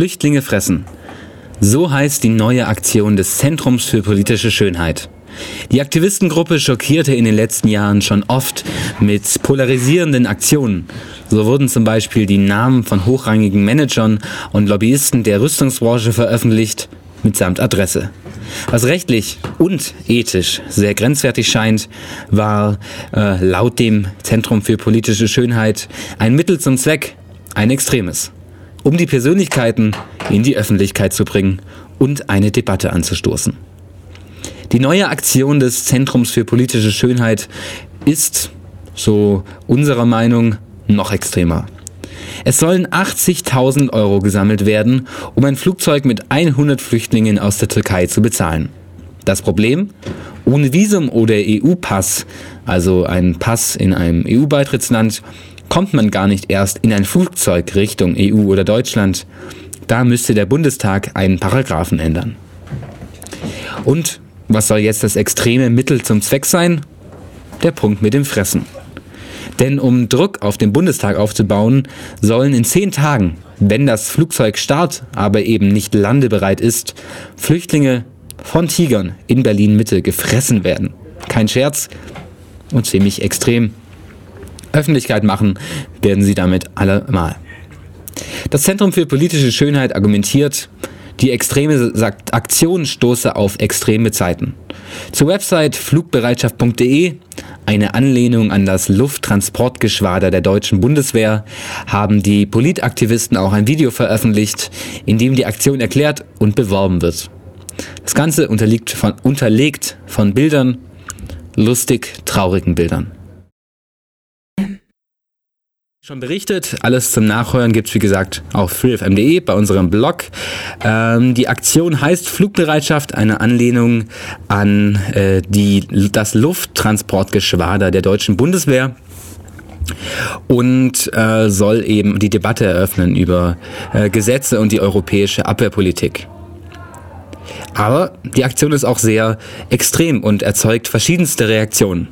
Flüchtlinge fressen. So heißt die neue Aktion des Zentrums für politische Schönheit. Die Aktivistengruppe schockierte in den letzten Jahren schon oft mit polarisierenden Aktionen. So wurden zum Beispiel die Namen von hochrangigen Managern und Lobbyisten der Rüstungsbranche veröffentlicht, mitsamt Adresse. Was rechtlich und ethisch sehr grenzwertig scheint, war äh, laut dem Zentrum für politische Schönheit ein Mittel zum Zweck, ein extremes, um die Persönlichkeiten in die Öffentlichkeit zu bringen und eine Debatte anzustoßen. Die neue Aktion des Zentrums für politische Schönheit ist, so unserer Meinung, noch extremer. Es sollen 80.000 Euro gesammelt werden, um ein Flugzeug mit 100 Flüchtlingen aus der Türkei zu bezahlen. Das Problem? Ohne Visum oder EU-Pass, also ein Pass in einem EU-Beitrittsland, kommt man gar nicht erst in ein Flugzeug Richtung EU oder Deutschland. Da müsste der Bundestag einen Paragraphen ändern. Und was soll jetzt das extreme Mittel zum Zweck sein? Der Punkt mit dem Fressen. Denn um Druck auf den Bundestag aufzubauen, sollen in zehn Tagen, wenn das Flugzeug start, aber eben nicht landebereit ist, Flüchtlinge von Tigern in Berlin Mitte gefressen werden. Kein Scherz und ziemlich extrem. Öffentlichkeit machen werden sie damit allemal. Das Zentrum für politische Schönheit argumentiert, die extreme Aktion stoße auf extreme Zeiten. Zur Website flugbereitschaft.de, eine Anlehnung an das Lufttransportgeschwader der deutschen Bundeswehr, haben die Politaktivisten auch ein Video veröffentlicht, in dem die Aktion erklärt und beworben wird. Das Ganze unterliegt von, unterlegt von Bildern, lustig traurigen Bildern schon berichtet. Alles zum Nachhören gibt es, wie gesagt, auf freefm.de bei unserem Blog. Ähm, die Aktion heißt Flugbereitschaft, eine Anlehnung an äh, die, das Lufttransportgeschwader der deutschen Bundeswehr und äh, soll eben die Debatte eröffnen über äh, Gesetze und die europäische Abwehrpolitik. Aber die Aktion ist auch sehr extrem und erzeugt verschiedenste Reaktionen.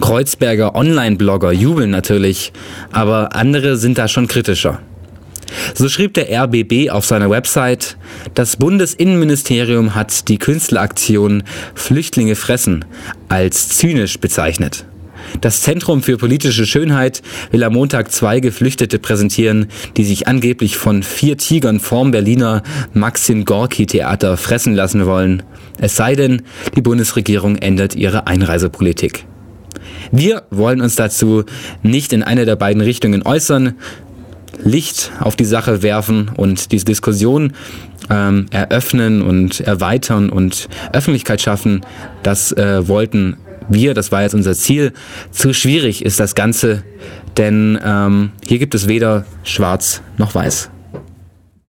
Kreuzberger Online-Blogger jubeln natürlich, aber andere sind da schon kritischer. So schrieb der RBB auf seiner Website, das Bundesinnenministerium hat die Künstleraktion Flüchtlinge fressen als zynisch bezeichnet. Das Zentrum für politische Schönheit will am Montag zwei Geflüchtete präsentieren, die sich angeblich von vier Tigern vorm Berliner Maxim Gorki Theater fressen lassen wollen. Es sei denn, die Bundesregierung ändert ihre Einreisepolitik. Wir wollen uns dazu nicht in eine der beiden Richtungen äußern, Licht auf die Sache werfen und diese Diskussion ähm, eröffnen und erweitern und Öffentlichkeit schaffen. Das äh, wollten wir, das war jetzt unser Ziel. Zu schwierig ist das Ganze, denn ähm, hier gibt es weder schwarz noch weiß.